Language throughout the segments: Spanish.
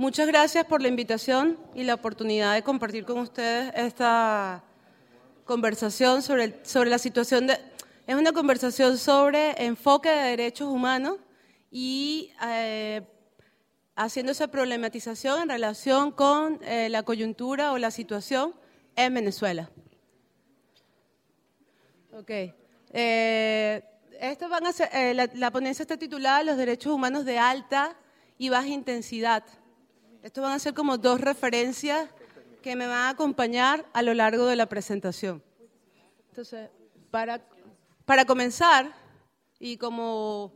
Muchas gracias por la invitación y la oportunidad de compartir con ustedes esta conversación sobre, sobre la situación de... Es una conversación sobre enfoque de derechos humanos y eh, haciendo esa problematización en relación con eh, la coyuntura o la situación en Venezuela. Ok. Eh, la ponencia está titulada Los derechos humanos de alta y baja intensidad. Estos van a ser como dos referencias que me van a acompañar a lo largo de la presentación. Entonces, para, para comenzar, y como,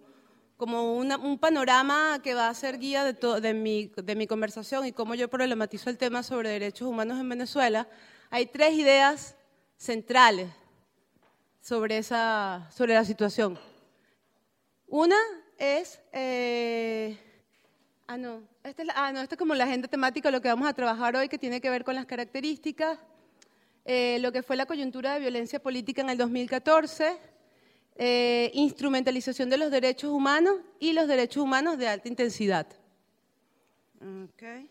como un panorama que va a ser guía de, de, mi, de mi conversación y cómo yo problematizo el tema sobre derechos humanos en Venezuela, hay tres ideas centrales sobre, esa, sobre la situación. Una es... Eh, ah, no. Esta es, ah, no, esto es como la agenda temática, lo que vamos a trabajar hoy, que tiene que ver con las características, eh, lo que fue la coyuntura de violencia política en el 2014, eh, instrumentalización de los derechos humanos y los derechos humanos de alta intensidad. Okay.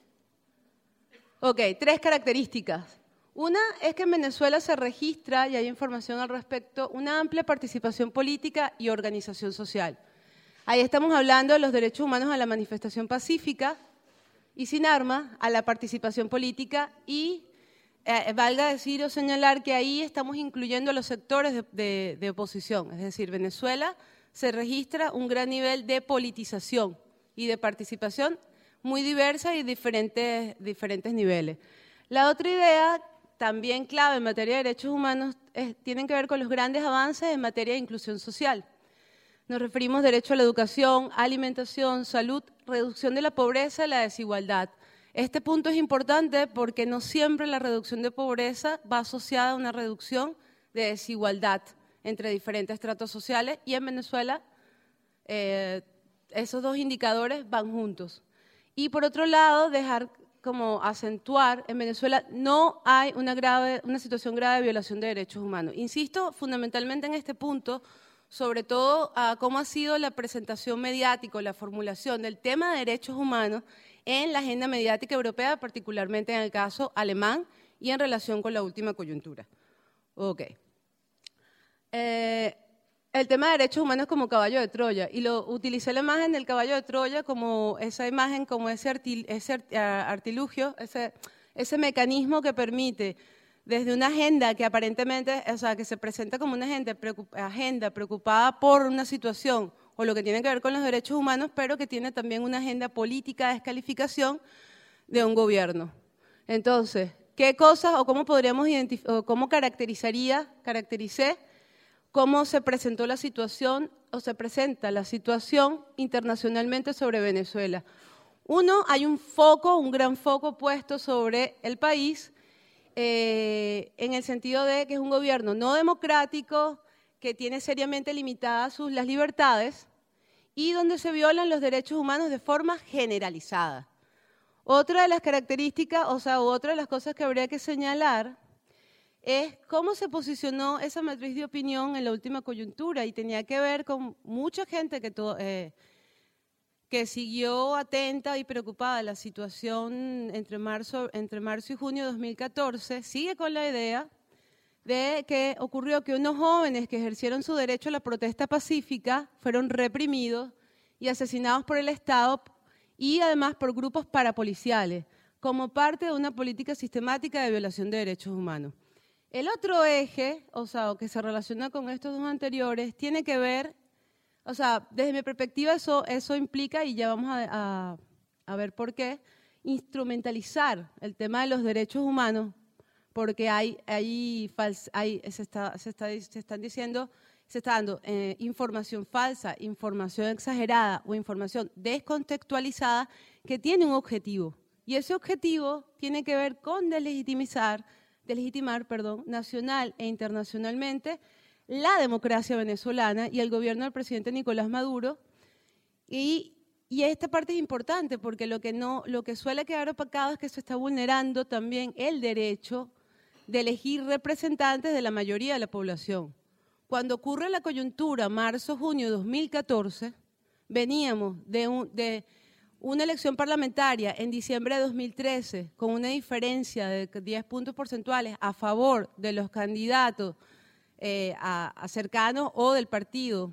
ok, tres características. Una es que en Venezuela se registra, y hay información al respecto, una amplia participación política y organización social. Ahí estamos hablando de los derechos humanos a la manifestación pacífica y sin armas, a la participación política y, eh, valga decir o señalar que ahí estamos incluyendo a los sectores de, oposición. Es decir, Venezuela se registra un gran nivel de politización y de participación muy diversa y diferentes, diferentes niveles. La otra idea, también clave en materia de derechos humanos, tiene que ver con los grandes avances en materia de inclusión social. Nos referimos derecho a la educación, alimentación, salud, reducción de la pobreza y la desigualdad. Este punto es importante porque no siempre la reducción de pobreza va asociada a una reducción de desigualdad entre diferentes tratos sociales y en Venezuela eh, esos dos indicadores van juntos. Y por otro lado, dejar como acentuar, en Venezuela no hay una, grave, una situación grave de violación de derechos humanos. Insisto fundamentalmente en este punto sobre todo a cómo ha sido la presentación mediática, la formulación del tema de derechos humanos en la agenda mediática europea, particularmente en el caso alemán y en relación con la última coyuntura. Ok. Eh, el tema de derechos humanos como caballo de Troya, y lo utilicé la imagen del caballo de Troya como esa imagen, como ese, ese artilugio, ese, ese mecanismo que permite desde una agenda que aparentemente, o sea, que se presenta como una agenda, agenda preocupada por una situación o lo que tiene que ver con los derechos humanos, pero que tiene también una agenda política de descalificación de un gobierno. Entonces, ¿qué cosas o cómo podríamos identificar, o cómo caracterizaría, caractericé cómo se presentó la situación o se presenta la situación internacionalmente sobre Venezuela? Uno, hay un foco, un gran foco puesto sobre el país eh, en el sentido de que es un gobierno no democrático, que tiene seriamente limitadas sus, las libertades y donde se violan los derechos humanos de forma generalizada. Otra de las características, o sea, otra de las cosas que habría que señalar es cómo se posicionó esa matriz de opinión en la última coyuntura y tenía que ver con mucha gente que, eh, que siguió atenta y preocupada la situación entre marzo, entre marzo y junio de 2014, sigue con la idea de que ocurrió que unos jóvenes que ejercieron su derecho a la protesta pacífica fueron reprimidos y asesinados por el Estado y además por grupos parapoliciales, como parte de una política sistemática de violación de derechos humanos. El otro eje, o sea, que se relaciona con estos dos anteriores, tiene que ver o sea, desde mi perspectiva eso, implica, y ya vamos a, ver por qué, instrumentalizar el tema de los derechos humanos, porque hay, hay, hay se, está, se, está, se, están diciendo, se está dando eh, información falsa, información exagerada o información descontextualizada que tiene un objetivo. Y ese objetivo tiene que ver con delegitimizar, delegitimar perdón, nacional e internacionalmente la democracia venezolana y el gobierno del presidente Nicolás Maduro. Y, esta parte es importante porque lo que, no, lo que suele quedar opacado es que se está vulnerando también el derecho de elegir representantes de la mayoría de la población. Cuando ocurre la coyuntura marzo-junio de 2014, veníamos de, una elección parlamentaria en diciembre de 2013 con una diferencia de 10 puntos porcentuales a favor de los candidatos eh, a, cercanos o del partido,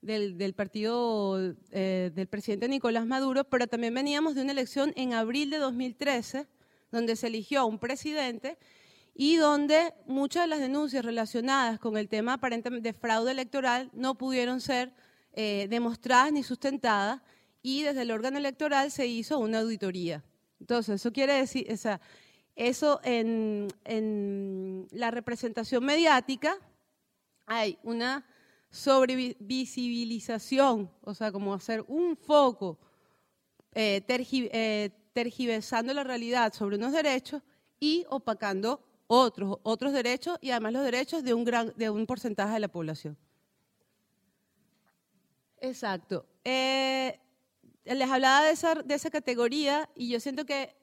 del, partido eh, del presidente Nicolás Maduro, pero también veníamos de una elección en abril de 2013 donde se eligió a un presidente y donde muchas de las denuncias relacionadas con el tema aparentemente de fraude electoral no pudieron ser eh, demostradas ni sustentadas y desde el órgano electoral se hizo una auditoría. Entonces, eso quiere decir, o sea, eso en, la representación mediática hay una sobrevisibilización, o sea, como hacer un foco eh, eh, tergiversando la realidad sobre unos derechos y opacando otros, otros derechos y además los derechos de un, gran, de un porcentaje de la población. Exacto. Eh, les hablaba de esa, de esa categoría y yo siento que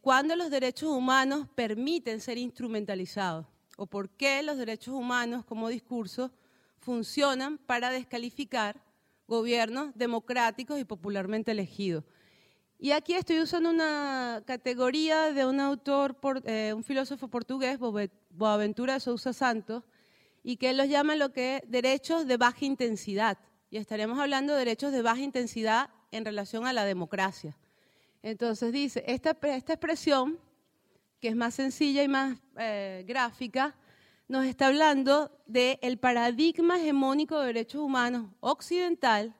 cuando los derechos humanos permiten ser instrumentalizados o por qué los derechos humanos como discurso funcionan para descalificar gobiernos democráticos y popularmente elegidos. Y aquí estoy usando una categoría de un autor, eh, un filósofo portugués, Boaventura de Sousa Santos, y que él los llama lo que derechos de baja intensidad y estaremos hablando de derechos de baja intensidad en relación a la democracia. Entonces dice, esta expresión, que es más sencilla y más eh, gráfica, nos está hablando del paradigma hegemónico de derechos humanos occidental,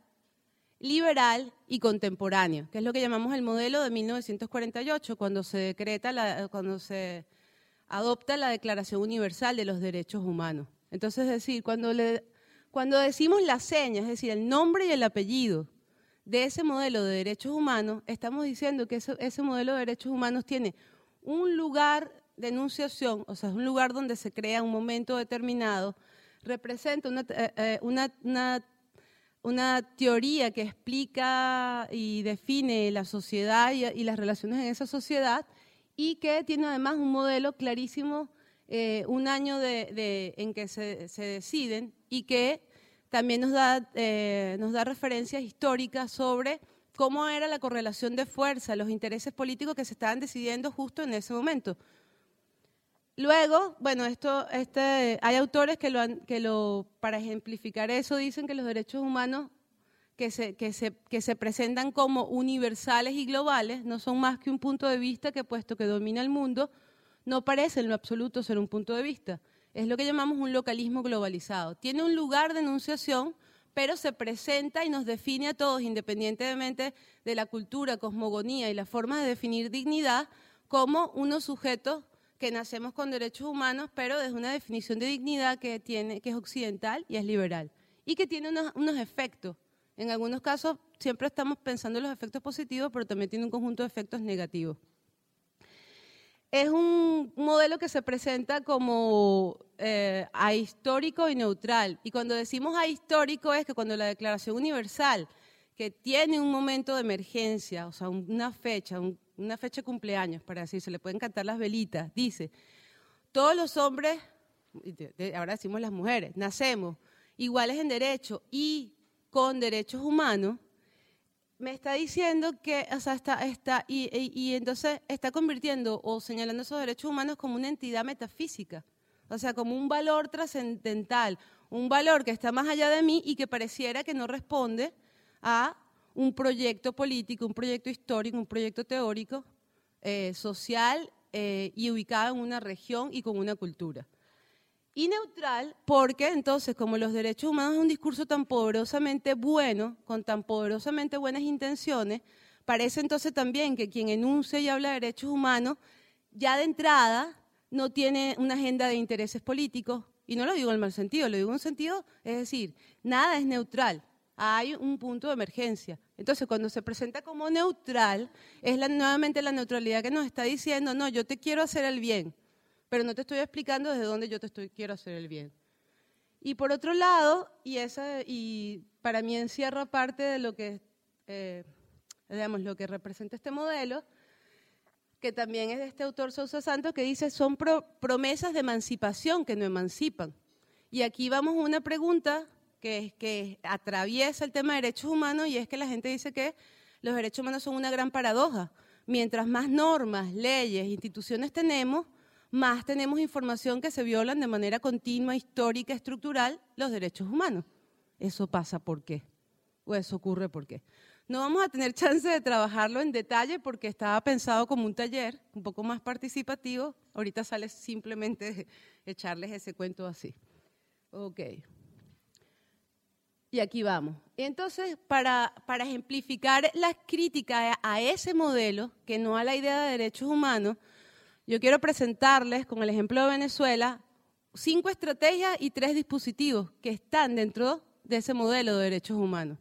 liberal y contemporáneo, que es lo que llamamos el modelo de 1948, cuando se decreta, la, cuando se adopta la Declaración Universal de los Derechos Humanos. Entonces, es decir, cuando le cuando decimos la seña, es decir, el nombre y el apellido de ese modelo de derechos humanos, estamos diciendo que ese, modelo de derechos humanos tiene un lugar de enunciación, o sea, es un lugar donde se crea un momento determinado, representa una, eh, eh, una, teoría que explica y define la sociedad y, las relaciones en esa sociedad y que tiene además un modelo clarísimo, eh, un año en que se, se deciden y que también nos da, nos da referencias históricas sobre cómo era la correlación de fuerza, los intereses políticos que se estaban decidiendo justo en ese momento. Luego, bueno, esto, este, hay autores que, lo que lo, para ejemplificar eso dicen que los derechos humanos que se, que, se, que se presentan como universales y globales no son más que un punto de vista que, puesto que domina el mundo, no parece en lo absoluto ser un punto de vista es lo que llamamos un localismo globalizado. Tiene un lugar de enunciación, pero se presenta y nos define a todos, independientemente de la cultura, cosmogonía y la forma de definir dignidad, como unos sujetos que nacemos con derechos humanos, pero desde una definición de dignidad que, es occidental y es liberal, y que tiene unos, unos efectos. En algunos casos siempre estamos pensando en los efectos positivos, pero también tiene un conjunto de efectos negativos es un modelo que se presenta como eh, ahistórico y neutral. Y cuando decimos ahistórico es que cuando la Declaración Universal, que tiene un momento de emergencia, o sea, una fecha, una fecha de cumpleaños, para decir, se le pueden cantar las velitas, dice, todos los hombres, ahora decimos las mujeres, nacemos iguales en derecho y con derechos humanos, me está diciendo que, o sea, está, está y, y, entonces está convirtiendo o señalando esos derechos humanos como una entidad metafísica, o sea, como un valor trascendental, un valor que está más allá de mí y que pareciera que no responde a un proyecto político, un proyecto histórico, un proyecto teórico, eh, social eh, y ubicado en una región y con una cultura y neutral porque entonces como los derechos humanos es un discurso tan poderosamente bueno, con tan poderosamente buenas intenciones, parece entonces también que quien enuncia y habla de derechos humanos ya de entrada no tiene una agenda de intereses políticos, y no lo digo en mal sentido, lo digo en un sentido, es decir, nada es neutral, hay un punto de emergencia. Entonces, cuando se presenta como neutral, es nuevamente la neutralidad que nos está diciendo, no, yo te quiero hacer el bien, pero no te estoy explicando desde dónde yo te quiero hacer el bien. Y por otro lado, y para mí encierra parte de lo que, eh, digamos, lo que representa este modelo, que también es de este autor Sousa Santos, que dice, son promesas de emancipación que no emancipan. Y aquí vamos a una pregunta que, que atraviesa el tema de derechos humanos y es que la gente dice que los derechos humanos son una gran paradoja. Mientras más normas, leyes, instituciones tenemos, más tenemos información que se violan de manera continua, histórica, estructural los derechos humanos. ¿Eso pasa por qué? ¿O eso ocurre por qué? No vamos a tener chance de trabajarlo en detalle porque estaba pensado como un taller un poco más participativo. Ahorita sale simplemente echarles ese cuento así. Ok. Y aquí vamos. Entonces, para, para ejemplificar las críticas a ese modelo, que no a la idea de derechos humanos, yo quiero presentarles, con el ejemplo de Venezuela, cinco estrategias y tres dispositivos que están dentro de ese modelo de derechos humanos.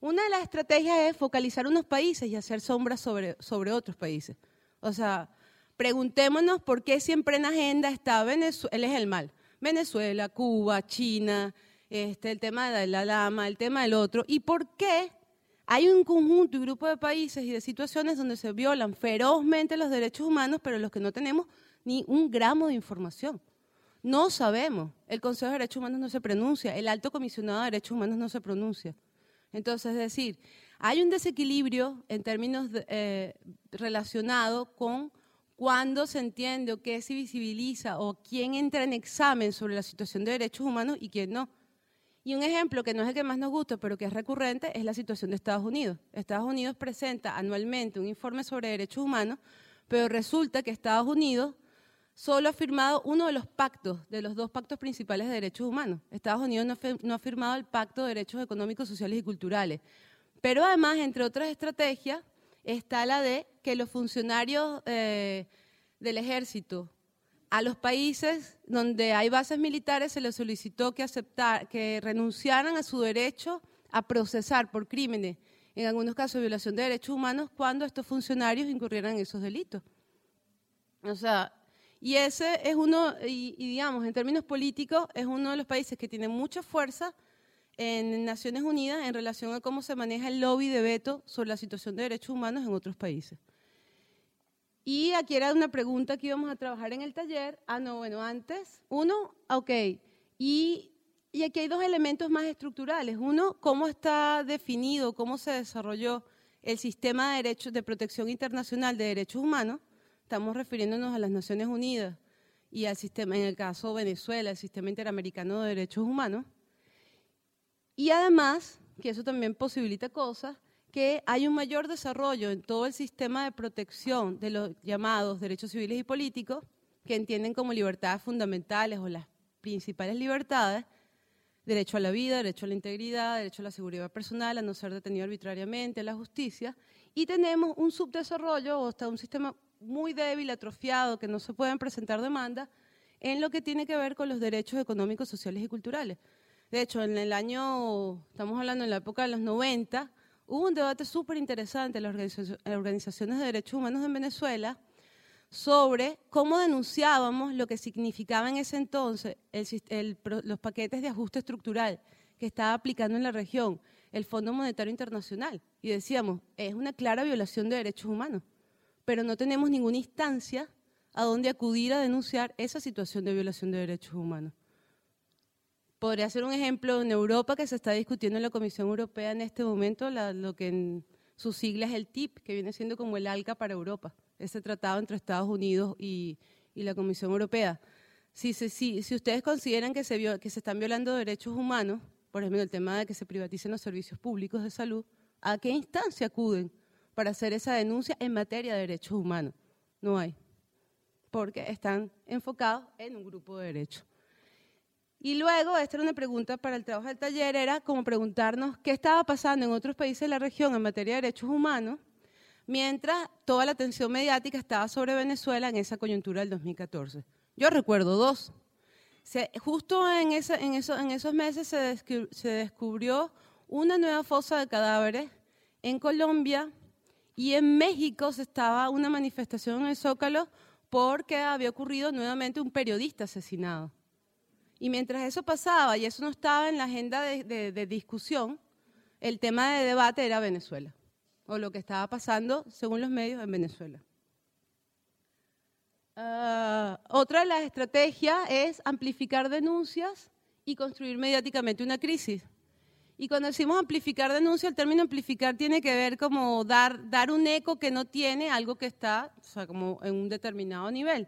Una de las estrategias es focalizar unos países y hacer sombras sobre, sobre otros países. O sea, preguntémonos por qué siempre en agenda está Venezuela, él es el mal. Venezuela, Cuba, China, este, el tema de la lama, el tema del otro, y por qué hay un conjunto y grupo de países y de situaciones donde se violan ferozmente los derechos humanos, pero los que no tenemos ni un gramo de información. No sabemos. El Consejo de Derechos Humanos no se pronuncia, el Alto Comisionado de Derechos Humanos no se pronuncia. Entonces, es decir, hay un desequilibrio en términos eh, relacionado con cuándo se entiende o qué se visibiliza o quién entra en examen sobre la situación de derechos humanos y quién no. Y un ejemplo que no es el que más nos gusta, pero que es recurrente, es la situación de Estados Unidos. Estados Unidos presenta anualmente un informe sobre derechos humanos, pero resulta que Estados Unidos solo ha firmado uno de los pactos, de los dos pactos principales de derechos humanos. Estados Unidos no, ha firmado el Pacto de Derechos Económicos, Sociales y Culturales. Pero además, entre otras estrategias, está la de que los funcionarios eh, del ejército a los países donde hay bases militares se les solicitó que, aceptar, que renunciaran a su derecho a procesar por crímenes, en algunos casos violación de derechos humanos, cuando estos funcionarios incurrieran en esos delitos. O sea, y ese es uno, y, digamos, en términos políticos, es uno de los países que tiene mucha fuerza en Naciones Unidas en relación a cómo se maneja el lobby de veto sobre la situación de derechos humanos en otros países. Y aquí era una pregunta que íbamos a trabajar en el taller. Ah, no, bueno, antes. Uno, ok. Y, y aquí hay dos elementos más estructurales. Uno, cómo está definido, cómo se desarrolló el sistema de derechos de protección internacional de derechos humanos estamos refiriéndonos a las Naciones Unidas y al sistema, en el caso Venezuela, el sistema interamericano de derechos humanos. Y además, que eso también posibilita cosas, que hay un mayor desarrollo en todo el sistema de protección de los llamados derechos civiles y políticos, que entienden como libertades fundamentales o las principales libertades, derecho a la vida, derecho a la integridad, derecho a la seguridad personal, a no ser detenido arbitrariamente, a la justicia, y tenemos un subdesarrollo o hasta un sistema muy débil, atrofiado, que no se pueden presentar demandas, en lo que tiene que ver con los derechos económicos, sociales y culturales. De hecho, en el año, estamos hablando en la época de los 90, hubo un debate súper interesante en las organizaciones de derechos humanos en Venezuela sobre cómo denunciábamos lo que significaba en ese entonces los paquetes de ajuste estructural que estaba aplicando en la región el Fondo Monetario Internacional. Y decíamos, es una clara violación de derechos humanos pero no tenemos ninguna instancia a donde acudir a denunciar esa situación de violación de derechos humanos. Podría ser un ejemplo en Europa que se está discutiendo en la Comisión Europea en este momento, lo que en sus siglas es el TIP, que viene siendo como el ALCA para Europa, ese tratado entre Estados Unidos y, la Comisión Europea. Si ustedes consideran que se, que se están violando derechos humanos, por ejemplo, el tema de que se privaticen los servicios públicos de salud, ¿a qué instancia acuden? para hacer esa denuncia en materia de derechos humanos. No hay, porque están enfocados en un grupo de derechos. Y luego, esta era una pregunta para el trabajo del taller, era como preguntarnos qué estaba pasando en otros países de la región en materia de derechos humanos, mientras toda la atención mediática estaba sobre Venezuela en esa coyuntura del 2014. Yo recuerdo dos. justo en, esos meses se, se descubrió una nueva fosa de cadáveres en Colombia y en México se estaba una manifestación en el Zócalo porque había ocurrido nuevamente un periodista asesinado. Y mientras eso pasaba y eso no estaba en la agenda de, discusión, el tema de debate era Venezuela, o lo que estaba pasando, según los medios, en Venezuela. Ah, otra de las estrategias es amplificar denuncias y construir mediáticamente una crisis. Y cuando decimos amplificar denuncia, el término amplificar tiene que ver como dar, dar un eco que no tiene algo que está, o sea, como en un determinado nivel.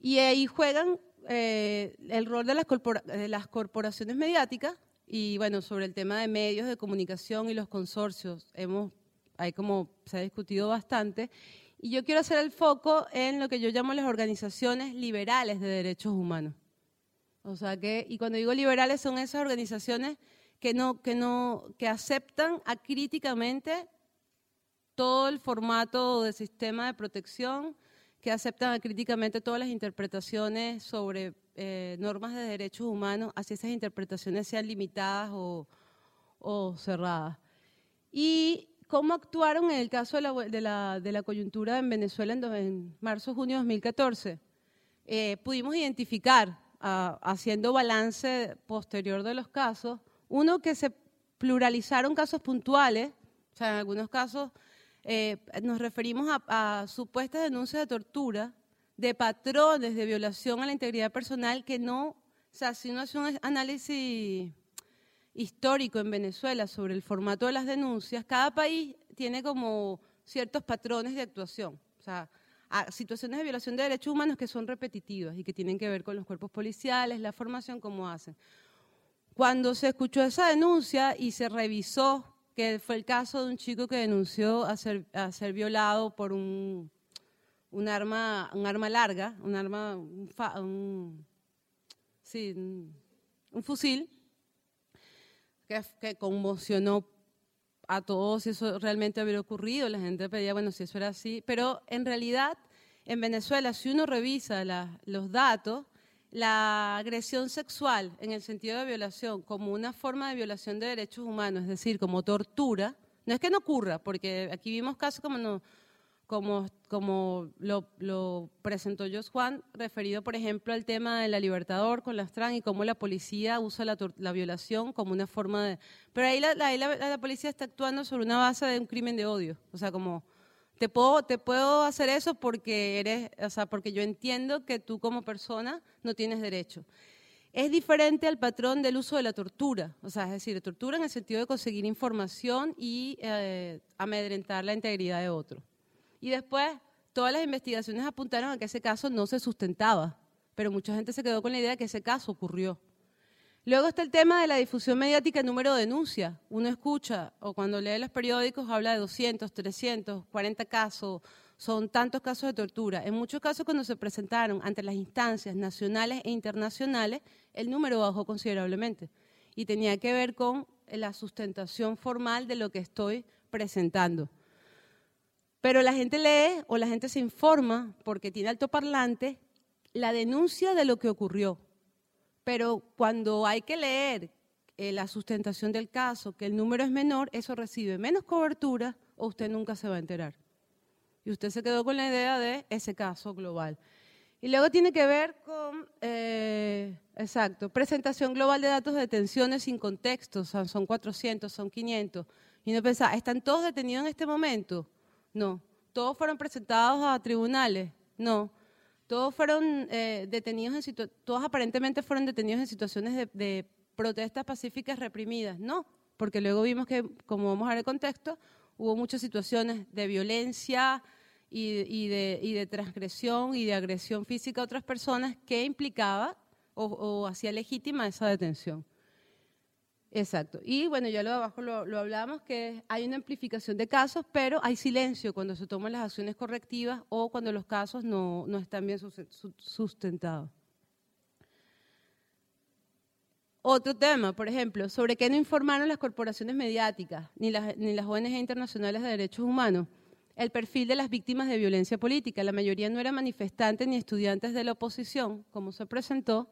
Y ahí juegan eh, el rol de las, de las corporaciones mediáticas y bueno, sobre el tema de medios de comunicación y los consorcios, hemos, hay como se ha discutido bastante. Y yo quiero hacer el foco en lo que yo llamo las organizaciones liberales de derechos humanos. O sea que, y cuando digo liberales son esas organizaciones que no, que no, que aceptan acríticamente todo el formato de sistema de protección, que aceptan críticamente todas las interpretaciones sobre eh, normas de derechos humanos, así esas interpretaciones sean limitadas o, cerradas. Y cómo actuaron en el caso de la, de la, coyuntura en Venezuela en, marzo-junio de 2014. Eh, pudimos identificar, ah, haciendo balance posterior de los casos, uno que se pluralizaron casos puntuales, o sea, en algunos casos eh, nos referimos a, supuestas denuncias de tortura, de patrones de violación a la integridad personal que no, o sea, si uno hace un análisis histórico en Venezuela sobre el formato de las denuncias, cada país tiene como ciertos patrones de actuación, o sea, situaciones de violación de derechos humanos que son repetitivas y que tienen que ver con los cuerpos policiales, la formación, cómo hacen. Cuando se escuchó esa denuncia y se revisó fue el caso de un chico que denunció a ser, violado por un, un, arma, un arma larga, un arma, un, sí, un fusil, que, conmocionó a todos si eso realmente había ocurrido. La gente pedía, bueno, si eso era así. Pero en realidad, en Venezuela, si uno revisa los datos, la agresión sexual en el sentido de violación como una forma de violación de derechos humanos, es decir, como tortura, no es que no ocurra, porque aquí vimos casos como, como, como lo, presentó Jos Juan, referido, por ejemplo, al tema de la Libertador con las trans y cómo la policía usa la, violación como una forma de... Pero ahí, la, la policía está actuando sobre una base de un crimen de odio, o sea, como te puedo, te puedo hacer eso porque eres, o sea, porque yo entiendo que tú como persona no tienes derecho. Es diferente al patrón del uso de la tortura, o sea, es decir, tortura en el sentido de conseguir información y eh, amedrentar la integridad de otro. Y después, todas las investigaciones apuntaron a que ese caso no se sustentaba, pero mucha gente se quedó con la idea de que ese caso ocurrió. Luego está el tema de la difusión mediática, número de denuncias. Uno escucha o cuando lee los periódicos habla de 200, 300, 40 casos, son tantos casos de tortura. En muchos casos cuando se presentaron ante las instancias nacionales e internacionales, el número bajó considerablemente y tenía que ver con la sustentación formal de lo que estoy presentando. Pero la gente lee o la gente se informa porque tiene altoparlante la denuncia de lo que ocurrió pero cuando hay que leer eh, la sustentación del caso, que el número es menor, eso recibe menos cobertura o usted nunca se va a enterar. Y usted se quedó con la idea de ese caso global. Y luego tiene que ver con, eh, exacto, presentación global de datos de detenciones sin contexto, son 400, son 500. Y no pensaba, ¿están todos detenidos en este momento? No. ¿Todos fueron presentados a tribunales? No. Todos fueron eh, detenidos en todos aparentemente fueron detenidos en situaciones de, protestas pacíficas reprimidas. No, porque luego vimos que, como vamos a ver el contexto, hubo muchas situaciones de violencia y, de, transgresión y de agresión física a otras personas que implicaba o hacía legítima esa detención. Exacto. Y bueno, ya lo de abajo lo, lo, hablamos, que hay una amplificación de casos, pero hay silencio cuando se toman las acciones correctivas o cuando los casos no, no están bien sustentados. Otro tema, por ejemplo, sobre qué no informaron las corporaciones mediáticas ni las, ni las ONG internacionales de derechos humanos. El perfil de las víctimas de violencia política. La mayoría no eran manifestantes ni estudiantes de la oposición, como se presentó,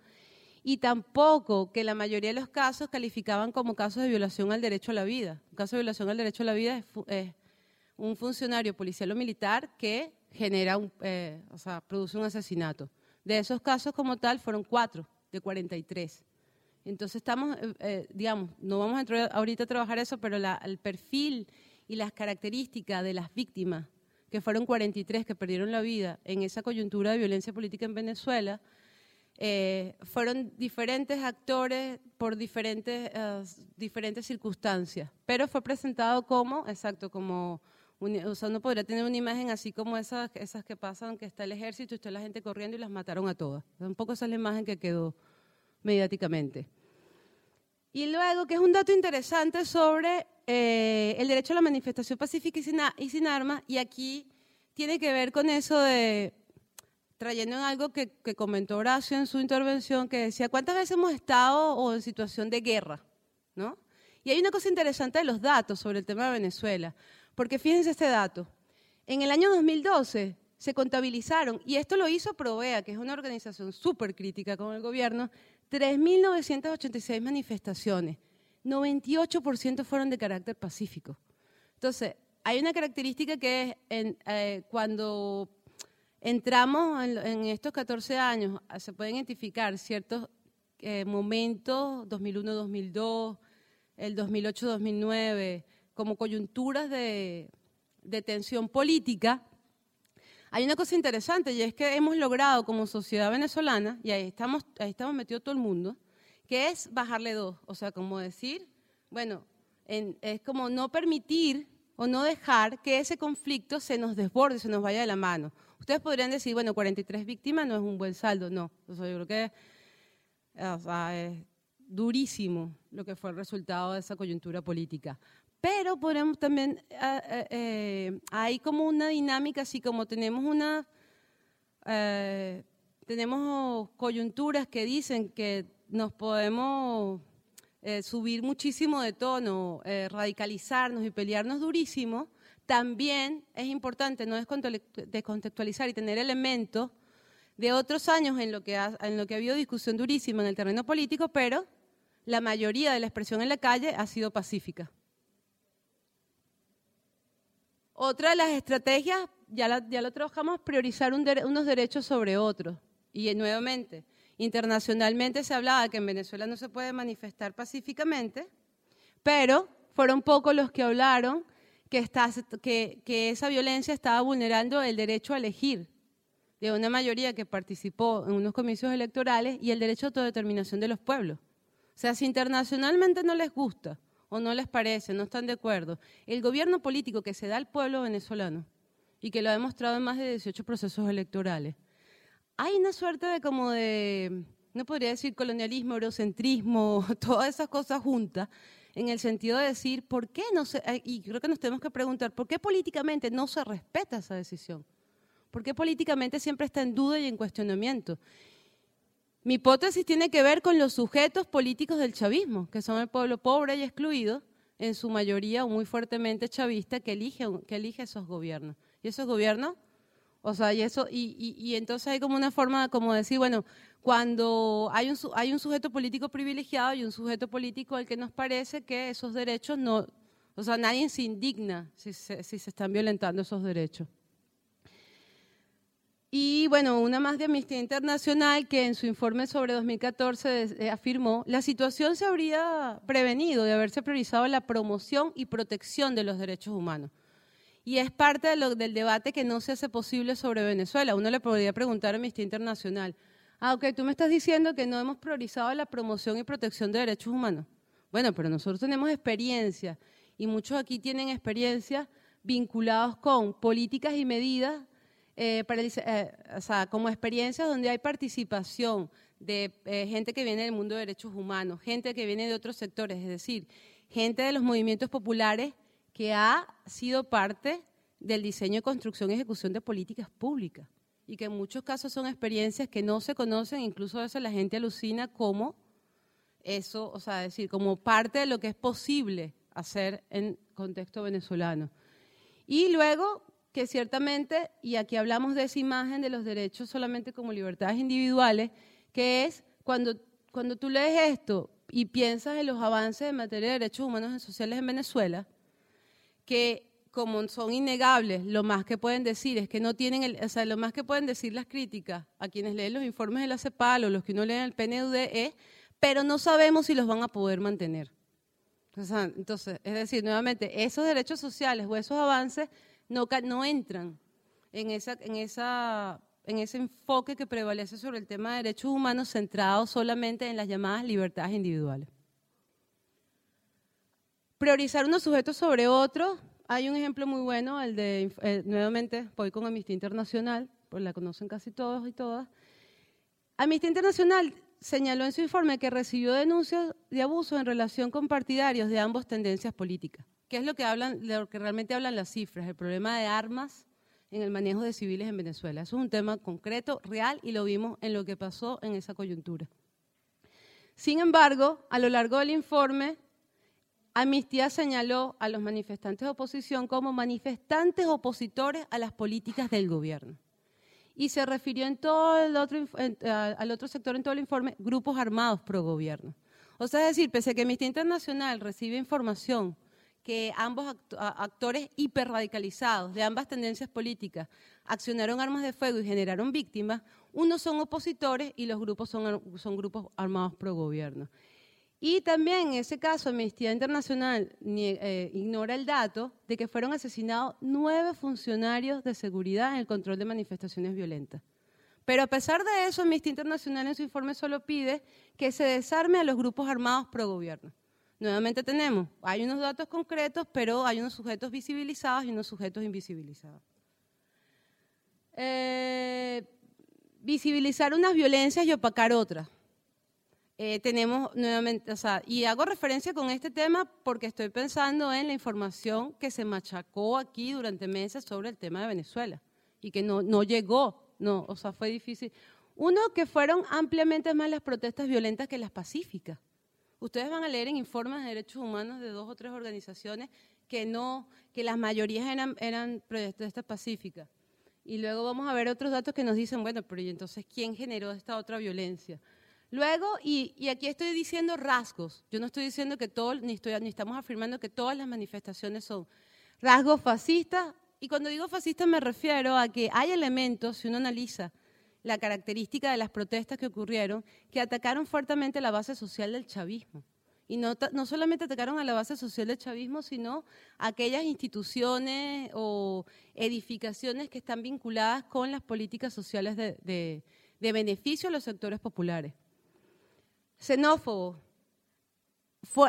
y tampoco que la mayoría de los casos calificaban como casos de violación al derecho a la vida. Un caso de violación al derecho a la vida es, un funcionario policial o militar que genera, eh, o sea, produce un asesinato. De esos casos como tal fueron cuatro de 43. Entonces estamos, eh, eh, digamos, no vamos a entrar ahorita a trabajar eso, pero el perfil y las características de las víctimas, que fueron 43 que perdieron la vida en esa coyuntura de violencia política en Venezuela, eh, fueron diferentes actores por diferentes, eh, diferentes circunstancias, pero fue presentado como, exacto, como, o sea, uno podría tener una imagen así como esas, esas que pasan, que está el ejército y está la gente corriendo y las mataron a todas. Un poco esa es la imagen que quedó mediáticamente. Y luego, que es un dato interesante sobre eh, el derecho a la manifestación pacífica y sin, y sin armas, y aquí tiene que ver con eso de trayendo en algo que, comentó Horacio en su intervención, que decía, ¿cuántas veces hemos estado o en situación de guerra? ¿No? Y hay una cosa interesante de los datos sobre el tema de Venezuela, porque fíjense este dato. En el año 2012 se contabilizaron, y esto lo hizo Provea, que es una organización súper crítica con el gobierno, 3.986 manifestaciones. 98% fueron de carácter pacífico. Entonces, hay una característica que es eh, cuando Entramos en, estos 14 años, ah, se pueden identificar ciertos eh, momentos, 2001-2002, el 2008-2009, como coyunturas de, tensión política. Hay una cosa interesante y es que hemos logrado como sociedad venezolana, y ahí estamos, ahí estamos metidos todo el mundo, que es bajarle dos. O sea, como decir, bueno, es como no permitir o no dejar que ese conflicto se nos desborde, se nos vaya de la mano. Ustedes podrían decir, bueno, 43 víctimas no es un buen saldo, no. yo creo que es durísimo lo que fue el resultado de esa coyuntura política. Pero podemos también, eh, eh, eh, hay como una dinámica, así como tenemos una, tenemos coyunturas que dicen que nos podemos subir muchísimo de tono, radicalizarnos y pelearnos durísimo, también es importante no descontextualizar y tener elementos de otros años en lo, que ha, en lo que ha habido discusión durísima en el terreno político, pero la mayoría de la expresión en la calle ha sido pacífica. Otra de las estrategias, ya, ya lo trabajamos, priorizar unos derechos sobre otros. Y nuevamente, internacionalmente se hablaba que en Venezuela no se puede manifestar pacíficamente, pero fueron pocos los que hablaron que, que, esa violencia estaba vulnerando el derecho a elegir de una mayoría que participó en unos comicios electorales y el derecho a autodeterminación de los pueblos. O sea, si internacionalmente no les gusta o no les parece, no están de acuerdo, el gobierno político que se da al pueblo venezolano y que lo ha demostrado en más de 18 procesos electorales, hay una suerte de como de, no podría decir colonialismo, eurocentrismo, todas esas cosas juntas, en el sentido de decir, ¿por qué no se, eh, y creo que nos tenemos que preguntar, ¿por qué políticamente no se respeta esa decisión? ¿Por qué políticamente siempre está en duda y en cuestionamiento? Mi hipótesis tiene que ver con los sujetos políticos del chavismo, que son el pueblo pobre y excluido, en su mayoría muy fuertemente chavista, que elige, que elige esos gobiernos. Y esos gobiernos, o sea, y, eso, y, entonces hay como una forma como decir, bueno, cuando hay un, hay un sujeto político privilegiado y un sujeto político al que nos parece que esos derechos no, o sea, nadie se indigna si se, si se están violentando esos derechos. Y bueno, una más de Amnistía Internacional que en su informe sobre 2014 eh, afirmó, la situación se habría prevenido de haberse priorizado la promoción y protección de los derechos humanos. Y es parte del debate que no se hace posible sobre Venezuela. Uno le podría preguntar a Amnistía Internacional, Ah, ok, tú me estás diciendo que no hemos priorizado la promoción y protección de derechos humanos. Bueno, pero nosotros tenemos experiencia y muchos aquí tienen experiencia vinculados con políticas y medidas, eh, eh, o sea, como experiencias donde hay participación de eh, gente que viene del mundo de derechos humanos, gente que viene de otros sectores, es decir, gente de los movimientos populares que ha sido parte del diseño, construcción y ejecución de políticas públicas y que en muchos casos son experiencias que no se conocen, incluso a veces la gente alucina como eso, o sea, decir, como parte de lo que es posible hacer en contexto venezolano. Y luego que ciertamente, y aquí hablamos de esa imagen de los derechos solamente como libertades individuales, que es cuando, cuando tú lees esto y piensas en los avances en materia de derechos humanos y sociales en Venezuela, que como son innegables, lo más que pueden decir es que no tienen, el, o sea, lo más que pueden decir las críticas a quienes leen los informes de la CEPAL o los que no leen el PNUD es, pero no sabemos si los van a poder mantener. entonces, es decir, nuevamente, esos derechos sociales o esos avances no, no entran en esa, en esa en ese enfoque que prevalece sobre el tema de derechos humanos centrado solamente en las llamadas libertades individuales. Priorizar unos sujetos sobre otros. Hay un ejemplo muy bueno, el de, eh, nuevamente, voy con Amnistía Internacional, pues la conocen casi todos y todas. Amnistía Internacional señaló en su informe que recibió denuncias de abuso en relación con partidarios de ambas tendencias políticas. ¿Qué es lo que, hablan, lo que realmente hablan las cifras? El problema de armas en el manejo de civiles en Venezuela. Eso es un tema concreto, real, y lo vimos en lo que pasó en esa coyuntura. Sin embargo, a lo largo del informe, Amnistía señaló a los manifestantes de oposición como manifestantes opositores a las políticas del gobierno. Y se refirió en todo al otro sector en todo el informe, grupos armados pro gobierno. O sea, es decir, pese a que Amnistía Internacional recibe información que ambos actores hiperradicalizados de ambas tendencias políticas accionaron armas de fuego y generaron víctimas, unos son opositores y los grupos son, son grupos armados pro gobierno. Y también en ese caso, Amnistía Internacional eh, ignora el dato de que fueron asesinados nueve funcionarios de seguridad en el control de manifestaciones violentas. Pero a pesar de eso, Amnistía Internacional en su informe solo pide que se desarme a los grupos armados pro gobierno. Nuevamente tenemos, hay unos datos concretos, pero hay unos sujetos visibilizados y unos sujetos invisibilizados. Eh, visibilizar unas violencias y opacar otras. Eh, tenemos nuevamente, o sea, y hago referencia con este tema porque estoy pensando en la información que se machacó aquí durante meses sobre el tema de Venezuela y que no, no llegó, no, o sea, fue difícil. Uno, que fueron ampliamente más las protestas violentas que las pacíficas. Ustedes van a leer en informes de derechos humanos de dos o tres organizaciones que no, que las mayorías eran, eran protestas pacíficas. Y luego vamos a ver otros datos que nos dicen, bueno, pero ¿y entonces quién generó esta otra violencia? Luego, y, aquí estoy diciendo rasgos, yo no estoy diciendo que todo, ni, ni estamos afirmando que todas las manifestaciones son rasgos fascistas, y cuando digo fascista me refiero a que hay elementos, si uno analiza la característica de las protestas que ocurrieron, que atacaron fuertemente la base social del chavismo. Y no, no solamente atacaron a la base social del chavismo, sino a aquellas instituciones o edificaciones que están vinculadas con las políticas sociales de, beneficio a los sectores populares. Xenófobo.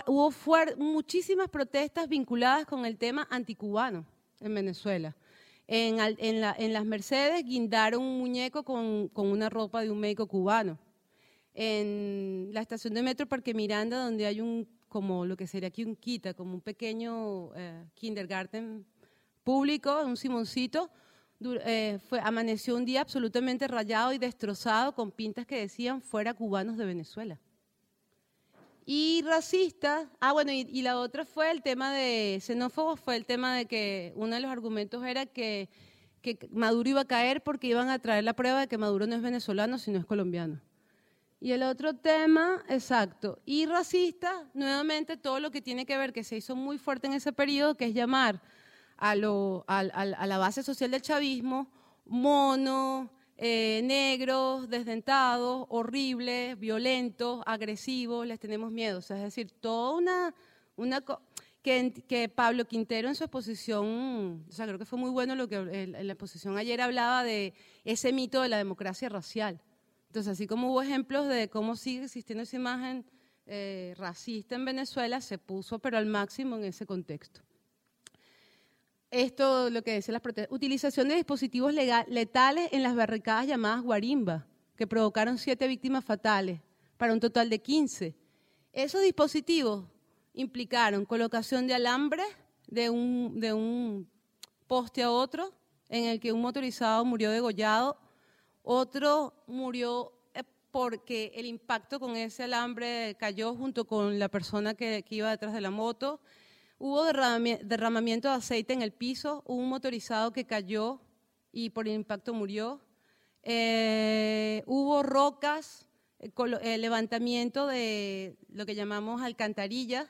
hubo muchísimas protestas vinculadas con el tema anticubano en Venezuela. En, las Mercedes guindaron un muñeco con, una ropa de un médico cubano. En la estación de metro Parque Miranda, donde hay un, como lo que sería aquí un quita, como un pequeño eh, kindergarten público, un simoncito, eh, fue, amaneció un día absolutamente rayado y destrozado con pintas que decían fuera cubanos de Venezuela. Y racista, ah bueno, y, la otra fue el tema de xenófobos, fue el tema de que uno de los argumentos era que, que Maduro iba a caer porque iban a traer la prueba de que Maduro no es venezolano, sino es colombiano. Y el otro tema, exacto, y racista, nuevamente todo lo que tiene que ver, que se hizo muy fuerte en ese periodo, que es llamar a, lo, a, a la base social del chavismo mono, eh, negros, desdentados, horribles, violentos, agresivos, les tenemos miedo. es decir, toda una... que, Pablo Quintero en su exposición, o sea, creo que fue muy bueno lo que en la exposición ayer hablaba de ese mito de la democracia racial. Entonces, así como hubo ejemplos de cómo sigue existiendo esa imagen eh, racista en Venezuela, se puso pero al máximo en ese contexto. Esto, lo que decía las protestas, utilización de dispositivos letales en las barricadas llamadas guarimba, que provocaron siete víctimas fatales, para un total de 15. Esos dispositivos implicaron colocación de alambre de un, de un poste a otro, en el que un motorizado murió degollado, otro murió eh, porque el impacto con ese alambre cayó junto con la persona que iba detrás de la moto, Hubo derramamiento de aceite en el piso, un motorizado que cayó y por el impacto murió. Eh, hubo rocas, eh, eh, levantamiento de lo que llamamos alcantarillas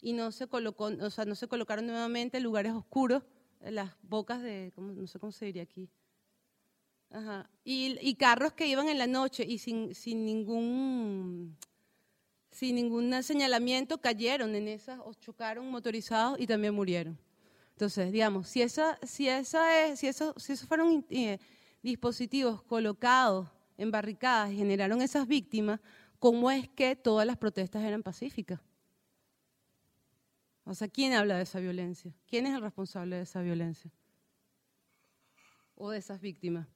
y no se, colocaron nuevamente en lugares oscuros, las bocas de, no sé cómo se diría aquí. Y, y, carros que iban en la noche y sin ningún sin ningún señalamiento, cayeron en esas o chocaron motorizados y también murieron. Entonces, digamos, si, esa, si, esa es, si, eso, si esos fueron eh, dispositivos colocados en barricadas generaron esas víctimas, ¿cómo es que todas las protestas eran pacíficas? O sea, ¿quién habla de esa violencia? ¿Quién es el responsable de esa violencia? O de esas víctimas.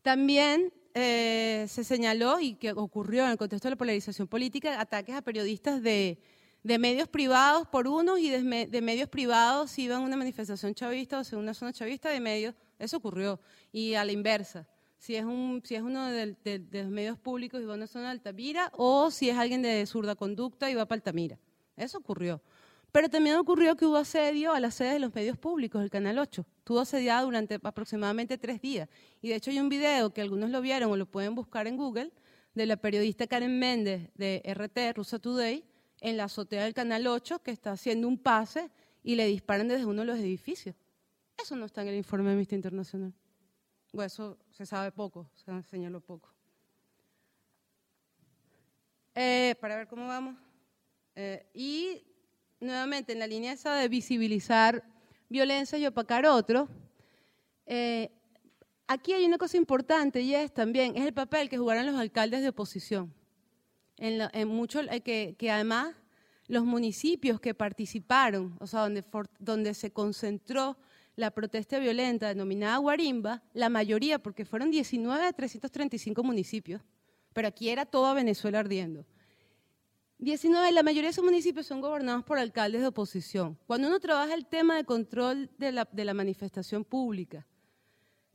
También eh, se señaló, y que ocurrió en el contexto de la polarización política, ataques a periodistas de, medios privados por unos y de, medios privados si iban a una manifestación chavista o en una zona chavista de medios. Eso ocurrió. Y a la inversa. Si es, un, si es uno de, los medios públicos y va a una zona de Altamira, o si es alguien de zurda conducta y va para Altamira. Eso ocurrió. Pero también ocurrió que hubo asedio a la sede de los medios públicos, el Canal 8. Estuvo asediado durante aproximadamente tres días. Y de hecho hay un video que algunos lo vieron o lo pueden buscar en Google, de la periodista Karen Méndez de RT, Rusa Today, en la azotea del Canal 8, que está haciendo un pase y le disparan desde uno de los edificios. Eso no está en el informe de Amnistía Internacional. Bueno, eso se sabe poco, se señaló poco. Eh, para ver cómo vamos. Eh, y nuevamente en la línea esa de visibilizar violencia y opacar otro, eh, aquí hay una cosa importante y es también, es el papel que jugaron los alcaldes de oposición. En, mucho, eh, que, además los municipios que participaron, o sea, donde, donde se concentró la protesta violenta denominada Guarimba, la mayoría, porque fueron 19 de 335 municipios, pero aquí era toda Venezuela ardiendo. 19, la mayoría de esos municipios son gobernados por alcaldes de oposición. Cuando uno trabaja el tema de control de la, manifestación pública,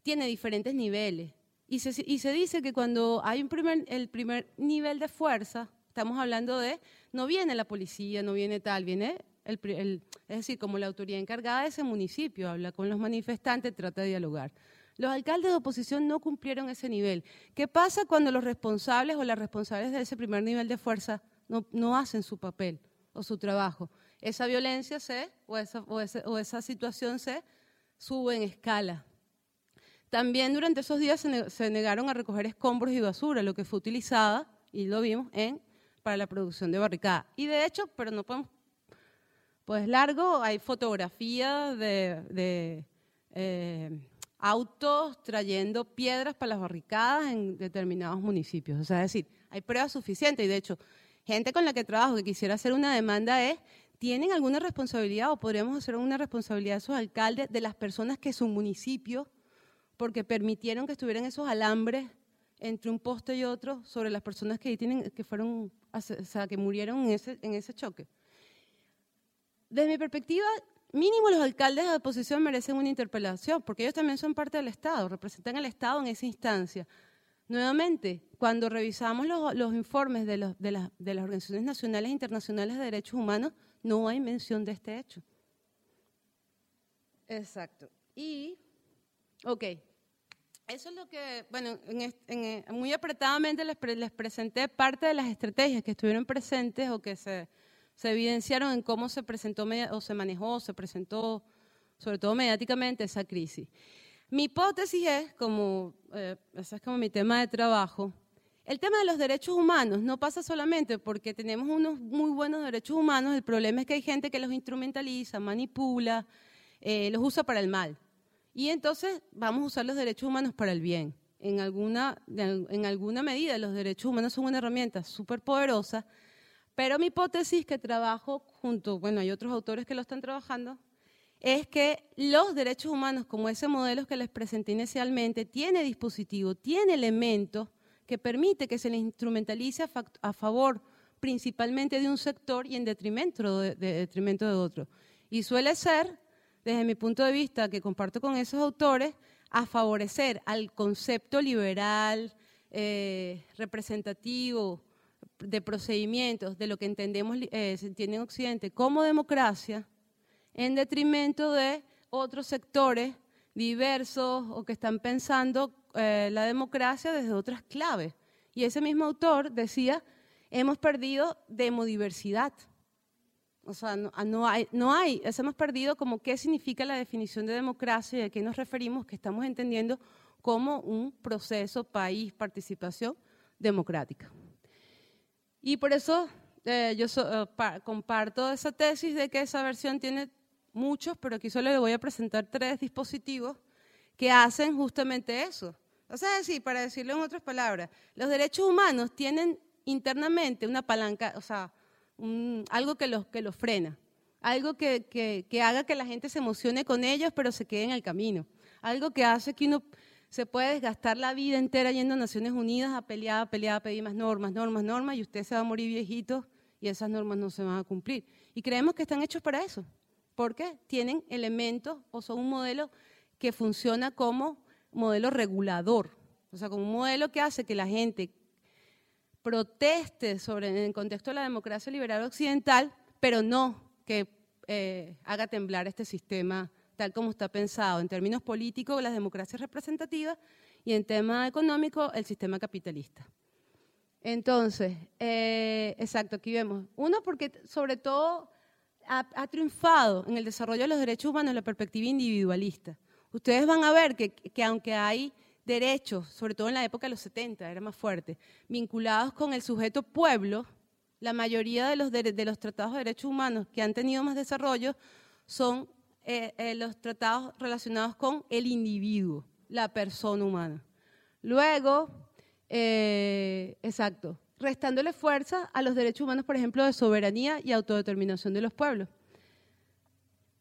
tiene diferentes niveles. Y se, dice que cuando hay el primer nivel de fuerza, estamos hablando de, no viene la policía, no viene tal, viene el, es decir, como la autoridad encargada de ese municipio, habla con los manifestantes, trata de dialogar. Los alcaldes de oposición no cumplieron ese nivel. ¿Qué pasa cuando los responsables o las responsables de ese primer nivel de fuerza no, hacen su papel o su trabajo. Esa violencia se, o esa, o, esa situación se sube en escala. También durante esos días se, negaron a recoger escombros y basura, lo que fue utilizada, y lo vimos, en, para la producción de barricada. Y de hecho, pero no podemos, pues largo, hay fotografías de, eh, autos trayendo piedras para las barricadas en determinados municipios. O sea, es decir, hay pruebas suficientes y de hecho gente con la que trabajo que quisiera hacer una demanda es, ¿tienen alguna responsabilidad o podríamos hacer una responsabilidad de esos alcaldes, de las personas que su municipio, porque permitieron que estuvieran esos alambres entre un poste y otro sobre las personas que, tienen, que fueron, o que murieron en ese, en ese choque? Desde mi perspectiva, mínimo los alcaldes de oposición merecen una interpelación, porque ellos también son parte del Estado, representan al Estado en esa instancia. Nuevamente, cuando revisamos los, informes de, las, organizaciones nacionales e internacionales de derechos humanos, no hay mención de este hecho. Exacto. Y, ok, eso es lo que, bueno, muy apretadamente les, presenté parte de las estrategias que estuvieron presentes o que se, evidenciaron en cómo se presentó o se manejó, se presentó, sobre todo mediáticamente, esa crisis. Mi hipótesis es, como, eh, ese es como mi tema de trabajo, el tema de los derechos humanos no pasa solamente porque tenemos unos muy buenos derechos humanos, el problema es que hay gente que los instrumentaliza, manipula, eh, los usa para el mal. Y entonces vamos a usar los derechos humanos para el bien. En alguna, en alguna medida los derechos humanos son una herramienta súper poderosa, pero mi hipótesis que trabajo junto, bueno, hay otros autores que lo están trabajando, es que los derechos humanos, como ese modelo que les presenté inicialmente, tiene dispositivo, tiene elementos que permite que se le instrumentalice a, favor principalmente de un sector y en detrimento de, detrimento de otro. Y suele ser, desde mi punto de vista, que comparto con esos autores, a favorecer al concepto liberal, eh, representativo, de procedimientos, de lo que entendemos, eh, se entiende en Occidente como democracia, en detrimento de otros sectores diversos o que están pensando eh, la democracia desde otras claves. Y ese mismo autor decía, hemos perdido demodiversidad. O sea, no, ah, no, hay, no hay, hemos perdido como qué significa la definición de democracia y a qué nos referimos, que estamos entendiendo como un proceso, país, participación democrática. Y por eso eh, yo eh, comparto esa tesis de que esa versión tiene muchos, pero aquí solo le voy a presentar tres dispositivos que hacen justamente eso. O sea, para decirlo en otras palabras, los derechos humanos tienen internamente una palanca, o sea, algo que los, que los frena, algo que, haga que la gente se emocione con ellos, pero se quede en el camino, algo que hace que uno se pueda desgastar la vida entera yendo a Naciones Unidas a pelear, a pelear, a pedir más normas, normas, normas, y usted se va a morir viejito y esas normas no se van a cumplir. Y creemos que están hechos para eso, porque tienen elementos o son un modelo que funciona como modelo regulador, o sea, como un modelo que hace que la gente proteste sobre en el contexto de la democracia liberal occidental, pero no que eh, haga temblar este sistema tal como está pensado en términos políticos, las democracias representativas y en tema económico, el sistema capitalista. Entonces, eh, exacto, aquí vemos. Uno, porque sobre todo ha, triunfado en el desarrollo de los derechos humanos la perspectiva individualista. Ustedes van a ver que, que aunque hay derechos, sobre todo en la época de los 70, era más fuerte, vinculados con el sujeto pueblo, la mayoría de los, de, los tratados de derechos humanos que han tenido más desarrollo son eh, eh, los tratados relacionados con el individuo, la persona humana. Luego, eh, exacto, restándole fuerza a los derechos humanos, por ejemplo, de soberanía y autodeterminación de los pueblos.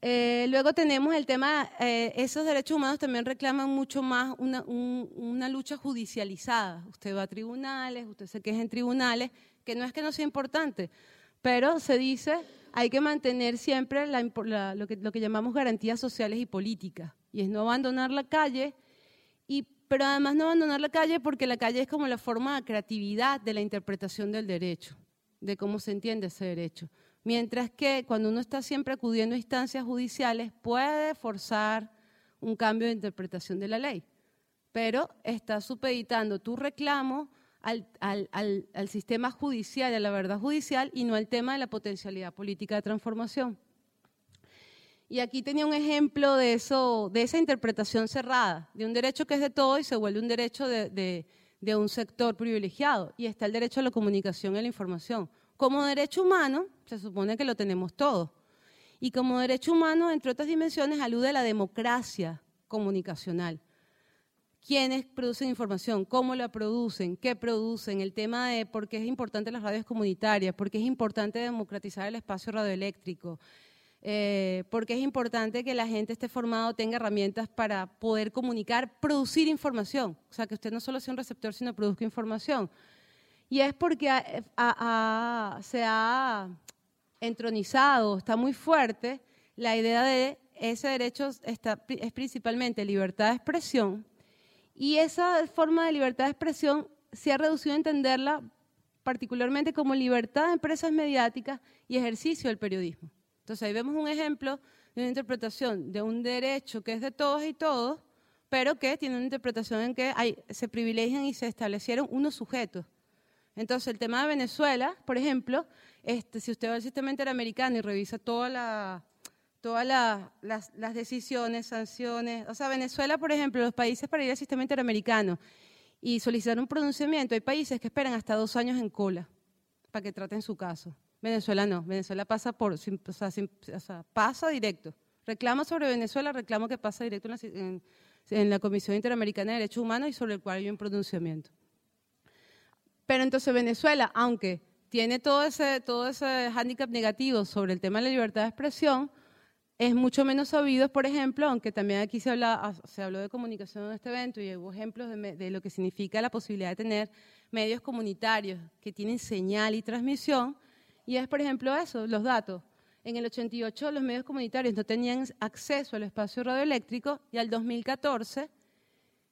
Eh, luego tenemos el tema, eh, esos derechos humanos también reclaman mucho más una, lucha judicializada. Usted va a tribunales, usted se queja en tribunales, que no es que no sea importante, pero se dice hay que mantener siempre lo, que, lo que llamamos garantías sociales y políticas, y es no abandonar la calle, y, pero además no abandonar la calle porque la calle es como la forma de creatividad de la interpretación del derecho, de cómo se entiende ese derecho. Mientras que cuando uno está siempre acudiendo a instancias judiciales puede forzar un cambio de interpretación de la ley, pero está supeditando tu reclamo al, sistema judicial, a la verdad judicial y no al tema de la potencialidad política de transformación. Y aquí tenía un ejemplo de, eso, de esa interpretación cerrada, de un derecho que es de todo y se vuelve un derecho de, un sector privilegiado. Y está el derecho a la comunicación y a la información. Como derecho humano, se supone que lo tenemos todo. Y como derecho humano, entre otras dimensiones, alude a la democracia comunicacional. ¿Quiénes producen información? ¿Cómo la producen? ¿Qué producen? El tema de por qué es importante las radios comunitarias, por qué es importante democratizar el espacio radioeléctrico, eh, por qué es importante que la gente esté formada, tenga herramientas para poder comunicar, producir información. O sea, que usted no solo sea un receptor, sino produzca información. Y es porque se ha entronizado, está muy fuerte la idea de ese derecho está, es principalmente libertad de expresión y esa forma de libertad de expresión se ha reducido a entenderla particularmente como libertad de empresas mediáticas y ejercicio del periodismo. Entonces ahí vemos un ejemplo de una interpretación de un derecho que es de todos y todos, pero que tiene una interpretación en que se privilegian y se establecieron unos sujetos entonces, el tema de Venezuela, por ejemplo, este, si usted va al sistema interamericano y revisa todas las, decisiones, sanciones, o sea, Venezuela, por ejemplo, los países para ir al sistema interamericano y solicitar un pronunciamiento, hay países que esperan hasta dos años en cola para que traten su caso. Venezuela no, Venezuela pasa por, o pasa directo. Reclama sobre Venezuela, reclamo que pasa directo en la, en Comisión Interamericana de Derechos Humanos y sobre el cual hay un pronunciamiento. Pero entonces Venezuela, aunque tiene todo ese, todo ese hándicap negativo sobre el tema de la libertad de expresión, es mucho menos sabido, por ejemplo, aunque también aquí se, habla, se habló de comunicación en este evento y hubo ejemplos de, de, lo que significa la posibilidad de tener medios comunitarios que tienen señal y transmisión, y es, por ejemplo, eso, los datos. En el 88 los medios comunitarios no tenían acceso al espacio radioeléctrico y al 2014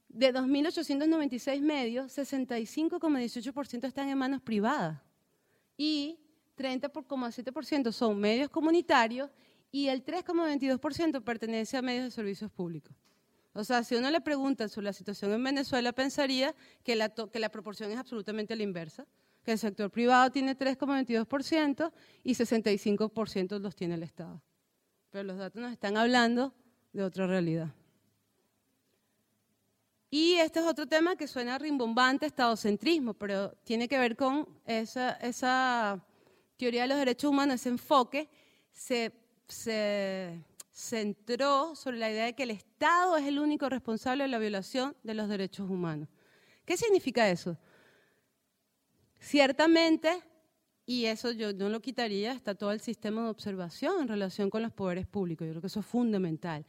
de 2.896 medios, 65,18% están en manos privadas y 30,7% son medios comunitarios y el 3,22% pertenece a medios de servicios públicos. O sea, si uno le pregunta sobre la situación en Venezuela, pensaría que la, que la proporción es absolutamente la inversa, que el sector privado tiene 3,22% y 65% los tiene el Estado. Pero los datos nos están hablando de otra realidad. Y este es otro tema que suena rimbombante, estadocentrismo, pero tiene que ver con esa, teoría de los derechos humanos, ese enfoque se, se, centró sobre la idea de que el Estado es el único responsable de la violación de los derechos humanos. ¿Qué significa eso? Ciertamente, y eso yo no lo quitaría, está todo el sistema de observación en relación con los poderes públicos. Yo creo que eso es fundamental.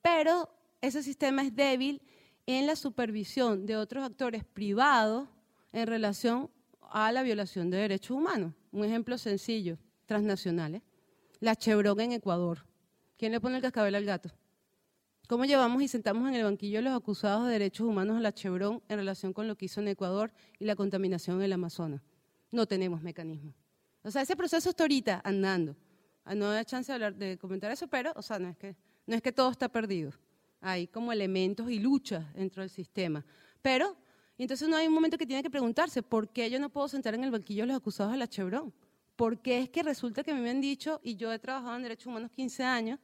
Pero ese sistema es débil en la supervisión de otros actores privados en relación a la violación de derechos humanos. Un ejemplo sencillo, transnacionales. La Chevron en Ecuador. ¿Quién le pone el cascabel al gato? ¿Cómo llevamos y sentamos en el banquillo a los acusados de derechos humanos a la Chevron en relación con lo que hizo en Ecuador y la contaminación en el Amazonas? No tenemos mecanismo. O sea, ese proceso está ahorita andando. Ah, no hay chance de, hablar, de comentar eso, pero, o sea, no es, que, no es que todo está perdido. Hay como elementos y luchas dentro del sistema. Pero, entonces no hay un momento que tiene que preguntarse, ¿por qué yo no puedo sentar en el banquillo a los acusados de la Chevron? Porque es que resulta que me han dicho, y yo he trabajado en derechos humanos 15 años,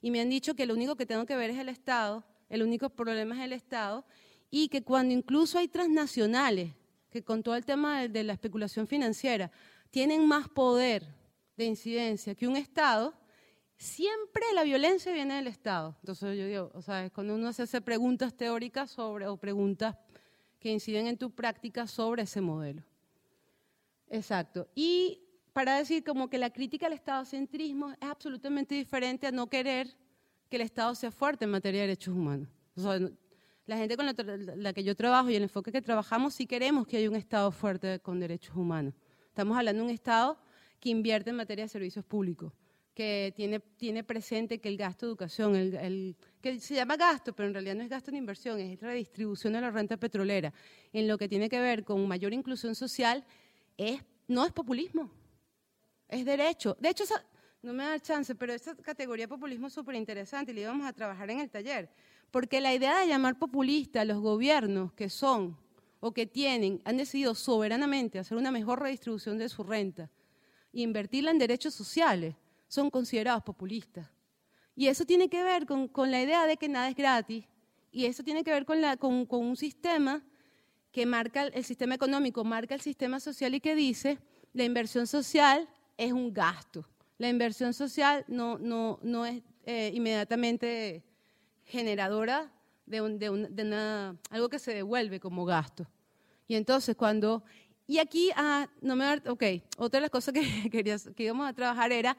y me han dicho que lo único que tengo que ver es el Estado, el único problema es el Estado, y que cuando incluso hay transnacionales, que con todo el tema de, la especulación financiera, tienen más poder de incidencia que un Estado, siempre la violencia viene del Estado. Entonces yo digo, o sea, cuando uno hace preguntas teóricas sobre, o preguntas que inciden en tu práctica sobre ese modelo. Exacto. Y para decir como que la crítica al Estado-centrismo es absolutamente diferente a no querer que el Estado sea fuerte en materia de derechos humanos. la gente con la, que yo trabajo y el enfoque que trabajamos sí queremos que haya un Estado fuerte con derechos humanos. Estamos hablando de un Estado que invierte en materia de servicios públicos, que tiene, presente que el gasto de educación, el, que se llama gasto, pero en realidad no es gasto de inversión, es redistribución de la renta petrolera, en lo que tiene que ver con mayor inclusión social, no es populismo, es derecho. De hecho, no me da chance, pero esta categoría de populismo es súper interesante y la íbamos a trabajar en el taller. Porque la idea de llamar populista a los gobiernos que son o que tienen, han decidido soberanamente hacer una mejor redistribución de su renta e invertirla en derechos sociales, son considerados populistas. Y eso tiene que ver con, la idea de que nada es gratis y eso tiene que ver con, la, con un sistema que marca el sistema económico, marca el sistema social y que dice la inversión social es un gasto. La inversión social no, no, no es eh, inmediatamente generadora de, una, algo que se devuelve como gasto. Y entonces cuando... Y aquí, ah, no me ok, otra de las cosas que, querías, que íbamos a trabajar era,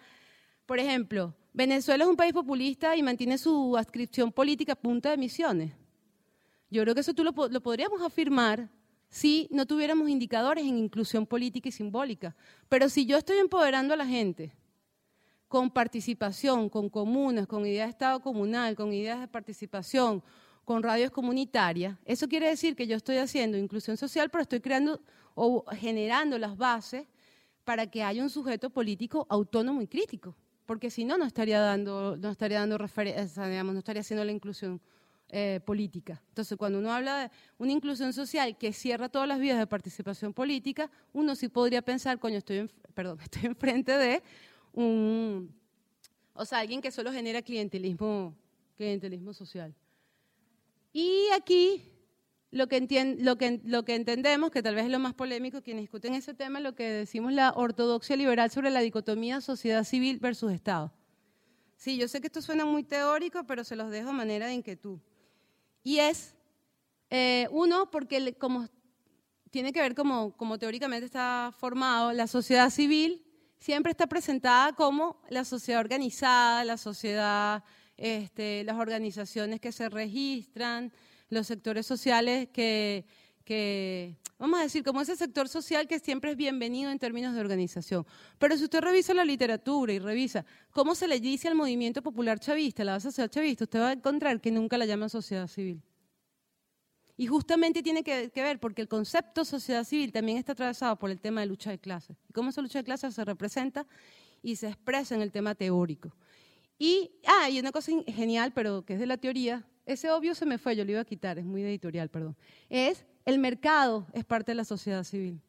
por ejemplo, Venezuela es un país populista y mantiene su adscripción política a punta de misiones. Yo creo que eso tú lo, lo podríamos afirmar si no tuviéramos indicadores en inclusión política y simbólica. Pero si yo estoy empoderando a la gente con participación, con comunas, con ideas de Estado comunal, con ideas de participación, con radios comunitarias, eso quiere decir que yo estoy haciendo inclusión social, pero estoy creando o generando las bases para que haya un sujeto político autónomo y crítico. Porque si no, no estaría dando, no estaría dando referencia, digamos, no estaría haciendo la inclusión eh, política. Entonces, cuando uno habla de una inclusión social que cierra todas las vías de participación política, uno sí podría pensar, coño, estoy, perdón, estoy enfrente de un, o sea, alguien que solo genera clientelismo, clientelismo social. Y aquí lo que, entendemos, que tal vez es lo más polémico, quienes discuten ese tema, lo que decimos la ortodoxia liberal sobre la dicotomía sociedad civil versus Estado. Sí, yo sé que esto suena muy teórico, pero se los dejo de manera de inquietud. Y es, eh, uno, porque como tiene que ver como, como teóricamente está formado, la sociedad civil siempre está presentada como la sociedad organizada, la sociedad, este, las organizaciones que se registran, los sectores sociales que, que, vamos a decir, como ese sector social que siempre es bienvenido en términos de organización. Pero si usted revisa la literatura y revisa cómo se le dice al movimiento popular chavista, la sociedad chavista, usted va a encontrar que nunca la llaman sociedad civil. Y justamente tiene que, ver porque el concepto sociedad civil también está atravesado por el tema de lucha de clases. Y cómo esa lucha de clases se representa y se expresa en el tema teórico. Y, ah, y una cosa genial, pero que es de la teoría, ese obvio se me fue, yo lo iba a quitar, es muy editorial, perdón, es el mercado es parte de la sociedad civil.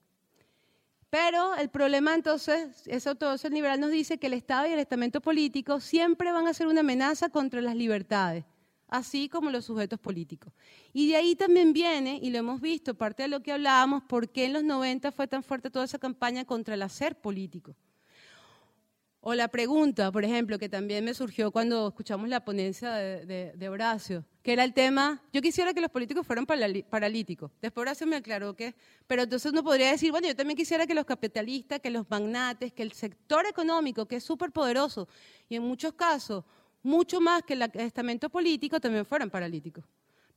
Pero el problema entonces, ese el liberal nos dice que el Estado y el estamento político siempre van a ser una amenaza contra las libertades, así como los sujetos políticos. Y de ahí también viene, y lo hemos visto, parte de lo que hablábamos, por qué en los 90 fue tan fuerte toda esa campaña contra el hacer político. O la pregunta, por ejemplo, que también me surgió cuando escuchamos la ponencia de, Horacio, que era el tema, yo quisiera que los políticos fueran paralíticos. Después Horacio me aclaró que, pero entonces uno podría decir, bueno, yo también quisiera que los capitalistas, que los magnates, que el sector económico, que es súper poderoso, y en muchos casos, mucho más que el estamento político, también fueran paralíticos.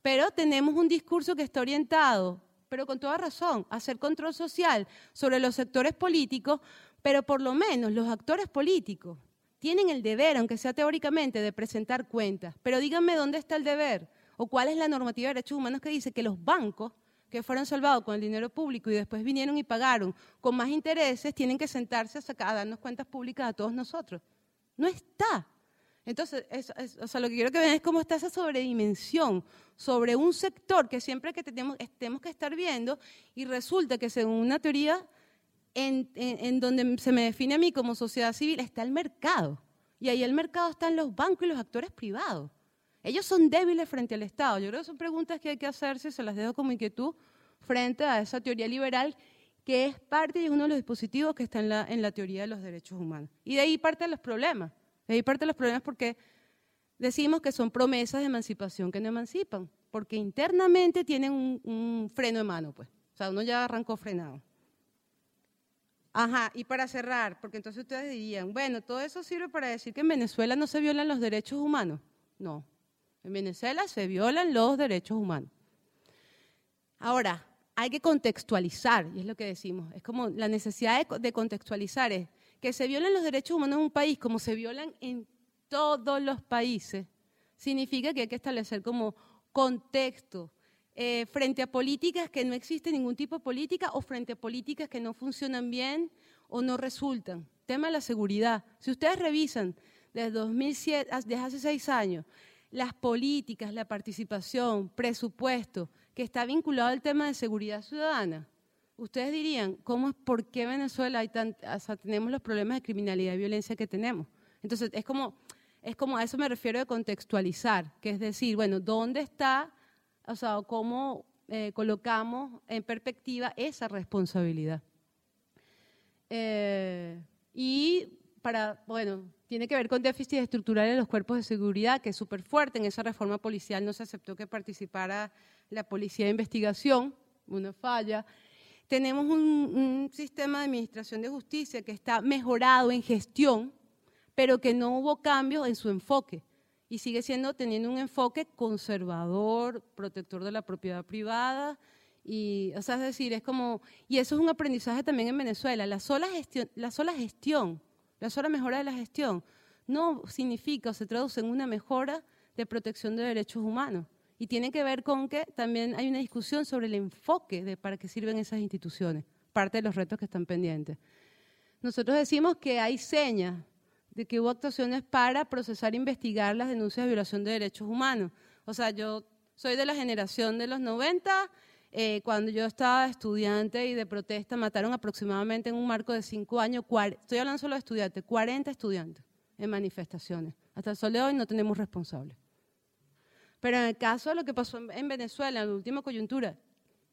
Pero tenemos un discurso que está orientado, pero con toda razón, a hacer control social sobre los sectores políticos pero por lo menos los actores políticos tienen el deber, aunque sea teóricamente, de presentar cuentas. Pero díganme dónde está el deber o cuál es la normativa de derechos humanos que dice que los bancos que fueron salvados con el dinero público y después vinieron y pagaron con más intereses, tienen que sentarse a, sacar, a darnos cuentas públicas a todos nosotros. No está. Entonces, o sea, lo que quiero que vean es cómo está esa sobredimensión sobre un sector que siempre que tenemos, tenemos que estar viendo y resulta que según una teoría en, donde se me define a mí como sociedad civil está el mercado. Y ahí el mercado están los bancos y los actores privados. Ellos son débiles frente al Estado. Yo creo que son preguntas que hay que hacerse, se las dejo como inquietud, frente a esa teoría liberal que es parte de uno de los dispositivos que está en la, en la teoría de los derechos humanos. Y de ahí parte los problemas. De ahí parte los problemas porque decimos que son promesas de emancipación que no emancipan, porque internamente tienen un, un freno de mano, pues. O sea, uno ya arrancó frenado. Ajá, y para cerrar, porque entonces ustedes dirían, bueno, todo eso sirve para decir que en Venezuela no se violan los derechos humanos. No, en Venezuela se violan los derechos humanos. Ahora, hay que contextualizar, y es lo que decimos, es como la necesidad de, contextualizar, es que se violen los derechos humanos en un país como se violan en todos los países, significa que hay que establecer como contexto, eh, frente a políticas que no existe ningún tipo de política o frente a políticas que no funcionan bien o no resultan. Tema de la seguridad. Si ustedes revisan desde 2007, desde hace seis años, las políticas, la participación, presupuesto, que está vinculado al tema de seguridad ciudadana, ustedes dirían, ¿cómo es, por qué Venezuela hay tenemos los problemas de criminalidad y violencia que tenemos? Entonces, es como, es como a eso me refiero de contextualizar, que es decir, bueno, ¿dónde está o sea, cómo eh, colocamos en perspectiva esa responsabilidad. Eh, y para, bueno, tiene que ver con déficit estructural de los cuerpos de seguridad, que es súper fuerte. En esa reforma policial no se aceptó que participara la policía de investigación, una falla. Tenemos un sistema de administración de justicia que está mejorado en gestión, pero que no hubo cambios en su enfoque y sigue siendo teniendo un enfoque conservador, protector de la propiedad privada. Y, es decir, es como, y eso es un aprendizaje también en Venezuela, la sola gestión, la sola gestión, la sola mejora de la gestión, no significa o se traduce en una mejora de protección de derechos humanos. Y tiene que ver con que también hay una discusión sobre el enfoque de para qué sirven esas instituciones, parte de los retos que están pendientes. Nosotros decimos que hay señas de que hubo actuaciones para procesar e investigar las denuncias de violación de derechos humanos. O sea, yo soy de la generación de los 90, eh, cuando yo estaba estudiante y de protesta, mataron aproximadamente en un marco de cinco años, estoy hablando solo de estudiantes, 40 estudiantes en manifestaciones. Hasta el sol de hoy no tenemos responsables. Pero en el caso de lo que pasó en Venezuela, en la última coyuntura,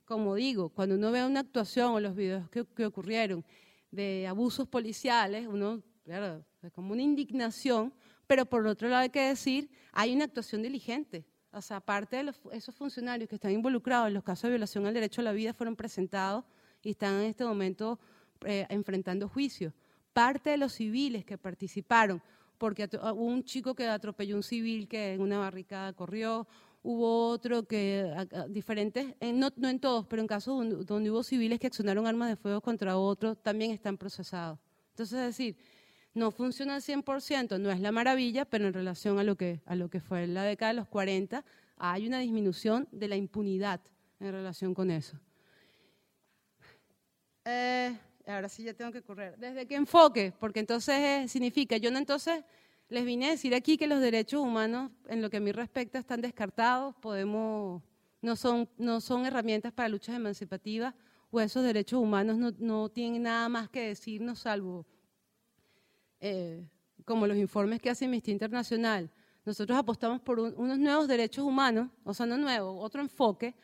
como digo, cuando uno ve una actuación o los videos que, que ocurrieron de abusos policiales, uno, claro, es como una indignación, pero por otro lado hay que decir, hay una actuación diligente. O sea, aparte de esos funcionarios que están involucrados en los casos de violación al derecho a la vida fueron presentados y están en este momento eh, enfrentando juicio. Parte de los civiles que participaron, porque hubo un chico que atropelló un civil que en una barricada corrió, hubo otro que, diferentes, no, no, en todos, pero en casos donde, donde, hubo civiles que accionaron armas de fuego contra otros, también están procesados. Entonces, es decir, no funciona al 100%, no es la maravilla, pero en relación a lo que, a lo que fue en la década de los 40, hay una disminución de la impunidad en relación con eso. Eh, ahora sí ya tengo que correr. ¿Desde qué enfoque? Porque entonces eh, significa, yo no entonces les vine a decir aquí que los derechos humanos, en lo que a mí respecta, están descartados, podemos, no, son, no son herramientas para luchas emancipativas, o esos derechos humanos no, no tienen nada más que decirnos salvo eh, como los informes que hace Amnistía Internacional, nosotros apostamos por unos nuevos derechos humanos, o sea, no nuevo, otro enfoque,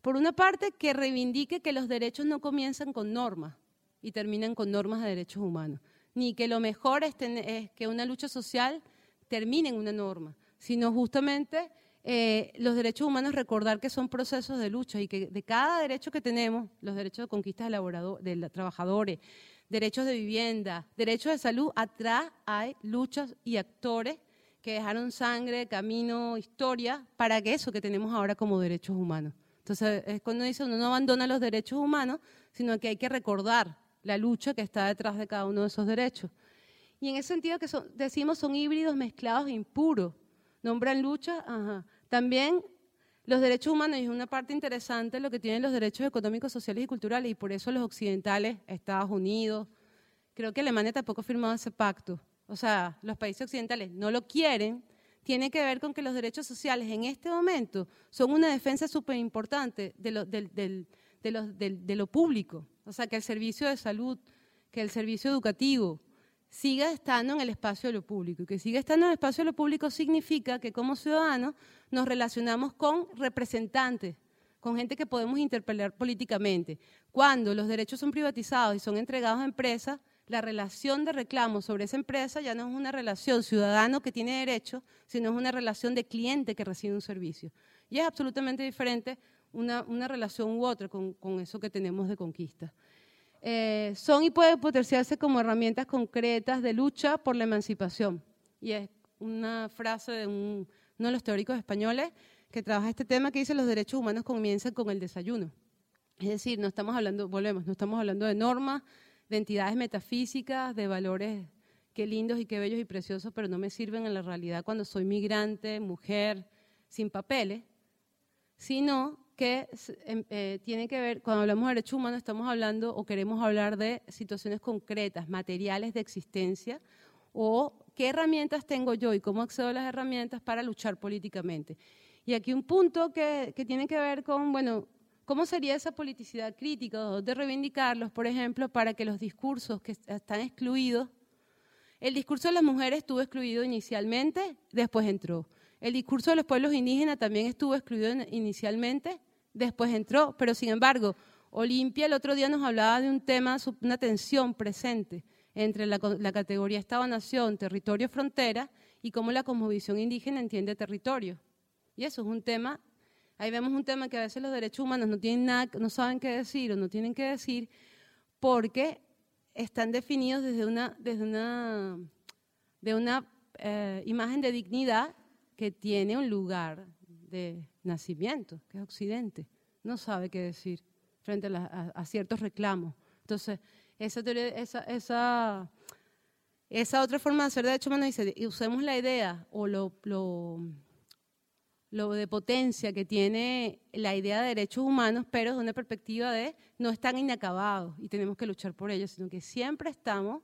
por una parte que reivindique que los derechos no comienzan con normas y terminan con normas de derechos humanos. ni que lo mejor es, que una lucha social termine en una norma, sino justamente eh, los derechos humanos recordar que son procesos de lucha y que de cada derecho que tenemos, los derechos de conquista de, de trabajadores, derechos de vivienda, derechos de salud, atrás hay luchas y actores que dejaron sangre, camino, historia, para que eso que tenemos ahora como derechos humanos. Entonces, es cuando dice uno no abandona los derechos humanos, sino que hay que recordar la lucha que está detrás de cada uno de esos derechos. Y en ese sentido que decimos son híbridos mezclados e impuros. Nombran lucha, ajá. También los derechos humanos, es una parte interesante lo que tienen los derechos económicos, sociales y culturales, y por eso los occidentales, Estados Unidos, creo que Alemania tampoco ha firmado ese pacto. O sea, los países occidentales no lo quieren, tiene que ver con que los derechos sociales en este momento son una defensa súper importante de lo, de lo público. O sea, que el servicio de salud, que el servicio educativo siga estando en el espacio de lo público. Y que siga estando en el espacio de lo público significa que como ciudadanos nos relacionamos con representantes, con gente que podemos interpelar políticamente. Cuando los derechos son privatizados y son entregados a empresas, la relación de reclamo sobre esa empresa ya no es una relación ciudadano que tiene derecho, sino es una relación de cliente que recibe un servicio. Y es absolutamente diferente una, relación u otra con, eso que tenemos de conquista. Eh, son y pueden potenciarse como herramientas concretas de lucha por la emancipación. Y es una frase de uno de los teóricos españoles que trabaja este tema que dice los derechos humanos comienzan con el desayuno. Es decir, no estamos hablando, volvemos, no estamos hablando de normas, de entidades metafísicas, de valores qué lindos y qué bellos y preciosos, pero no me sirven en la realidad cuando soy migrante, mujer, sin papeles, sino que em, eh, tiene que ver, cuando hablamos de derechos humanos, estamos hablando o queremos hablar de situaciones concretas, materiales de existencia, o qué herramientas tengo yo y cómo accedo a las herramientas para luchar políticamente. Y aquí un punto que, que tiene que ver con, bueno, ¿Cómo sería esa politicidad crítica? de reivindicarlos, por ejemplo, para que los discursos que están excluidos, el discurso de las mujeres estuvo excluido inicialmente, después entró. El discurso de los pueblos indígenas también estuvo excluido inicialmente, después entró, pero sin embargo, Olimpia el otro día nos hablaba de un tema, una tensión presente entre la, categoría Estado-Nación, territorio-frontera y cómo la cosmovisión indígena entiende territorio. Y eso es un tema Ahí vemos un tema que a veces los derechos humanos no saben qué decir o no tienen qué decir porque están definidos desde una, desde una, de una eh, imagen de dignidad que tiene un lugar de nacimiento, que es Occidente. No sabe qué decir frente a, ciertos reclamos. Entonces, esa, otra forma de hacer derechos humanos dice, usemos la idea o lo de potencia que tiene la idea de derechos humanos, pero desde una perspectiva de no están inacabados y tenemos que luchar por ellos, sino que siempre estamos,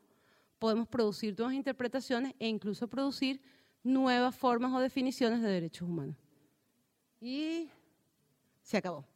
podemos producir nuevas interpretaciones e incluso producir nuevas formas o definiciones de derechos humanos. Y se acabó.